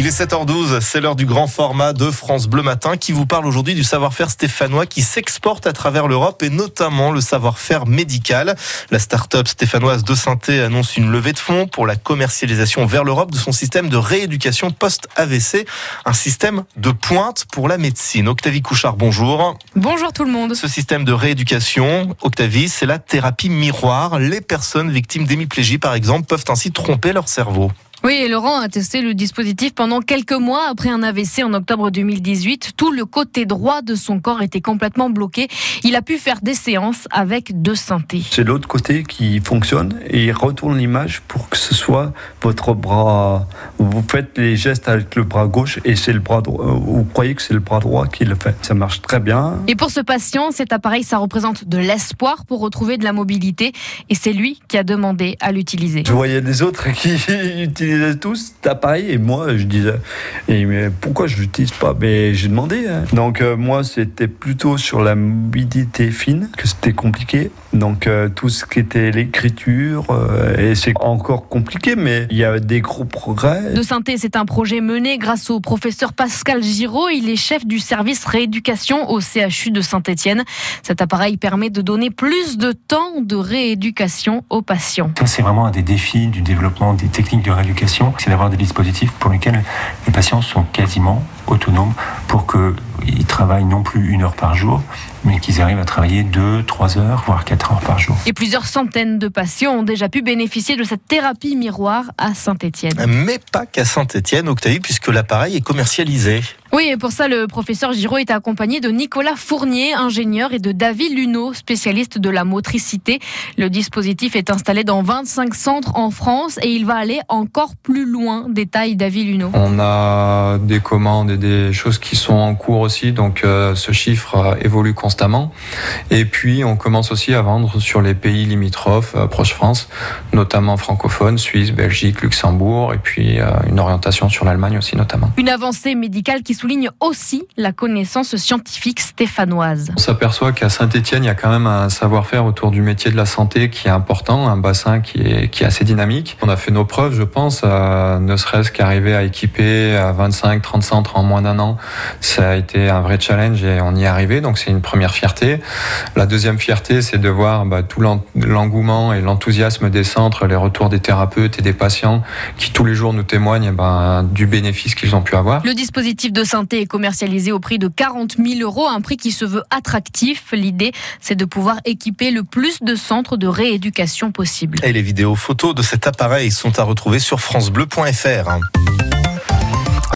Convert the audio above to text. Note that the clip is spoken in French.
Il est 7h12, c'est l'heure du grand format de France Bleu Matin qui vous parle aujourd'hui du savoir-faire stéphanois qui s'exporte à travers l'Europe et notamment le savoir-faire médical. La start-up stéphanoise de Synthé annonce une levée de fonds pour la commercialisation vers l'Europe de son système de rééducation post-AVC, un système de pointe pour la médecine. Octavie Couchard, bonjour. Bonjour tout le monde. Ce système de rééducation, Octavie, c'est la thérapie miroir. Les personnes victimes d'hémiplégie, par exemple, peuvent ainsi tromper leur cerveau. Oui, et Laurent a testé le dispositif pendant quelques mois après un AVC en octobre 2018. Tout le côté droit de son corps était complètement bloqué. Il a pu faire des séances avec deux synthés. C'est l'autre côté qui fonctionne et il retourne l'image pour que ce soit votre bras. Vous faites les gestes avec le bras gauche et c'est le bras droit. Vous croyez que c'est le bras droit qui le fait. Ça marche très bien. Et pour ce patient, cet appareil, ça représente de l'espoir pour retrouver de la mobilité et c'est lui qui a demandé à l'utiliser. Je voyais des autres qui utilisaient tous cet appareil et moi je disais et mais pourquoi je l'utilise pas? Mais j'ai demandé hein. donc euh, moi c'était plutôt sur la mobilité fine que c'était compliqué. Donc euh, tout ce qui était l'écriture euh, et c'est encore compliqué mais il y a des gros progrès. De synthé c'est un projet mené grâce au professeur Pascal Giraud. Il est chef du service rééducation au CHU de Saint-Étienne. Cet appareil permet de donner plus de temps de rééducation aux patients. C'est vraiment un des défis du développement des techniques de rééducation c'est d'avoir des dispositifs pour lesquels les patients sont quasiment autonomes pour qu'ils travaillent non plus une heure par jour, mais qu'ils arrivent à travailler 2, 3 heures, voire 4 heures par jour. Et plusieurs centaines de patients ont déjà pu bénéficier de cette thérapie miroir à Saint-Étienne. Mais pas qu'à Saint-Étienne, Octavie, puisque l'appareil est commercialisé. Oui, et pour ça, le professeur Giraud est accompagné de Nicolas Fournier, ingénieur, et de David Luneau, spécialiste de la motricité. Le dispositif est installé dans 25 centres en France et il va aller encore plus loin, détaille David Luneau. On a des commandes et des choses qui sont en cours aussi, donc euh, ce chiffre euh, évolue constamment. Et puis, on commence aussi à vendre sur les pays limitrophes, euh, proche France, notamment francophones, Suisse, Belgique, Luxembourg, et puis une orientation sur l'Allemagne aussi notamment. Une avancée médicale qui souligne aussi la connaissance scientifique stéphanoise. On s'aperçoit qu'à Saint-Etienne, il y a quand même un savoir-faire autour du métier de la santé qui est important, un bassin qui est, qui est assez dynamique. On a fait nos preuves, je pense, ne serait-ce qu'arriver à équiper à 25-30 centres en moins d'un an. Ça a été un vrai challenge et on y est arrivé, donc c'est une première fierté. La deuxième fierté, c'est de voir bah, tout l'engouement et l'enthousiasme des centres, les retours des thérapeutes et des patients qui tous les jours nous témoignent bah, du bénéfice qu'ils ont pu avoir. Le dispositif de santé est commercialisé au prix de 40 000 euros, un prix qui se veut attractif. L'idée, c'est de pouvoir équiper le plus de centres de rééducation possible. Et les vidéos photos de cet appareil sont à retrouver sur francebleu.fr.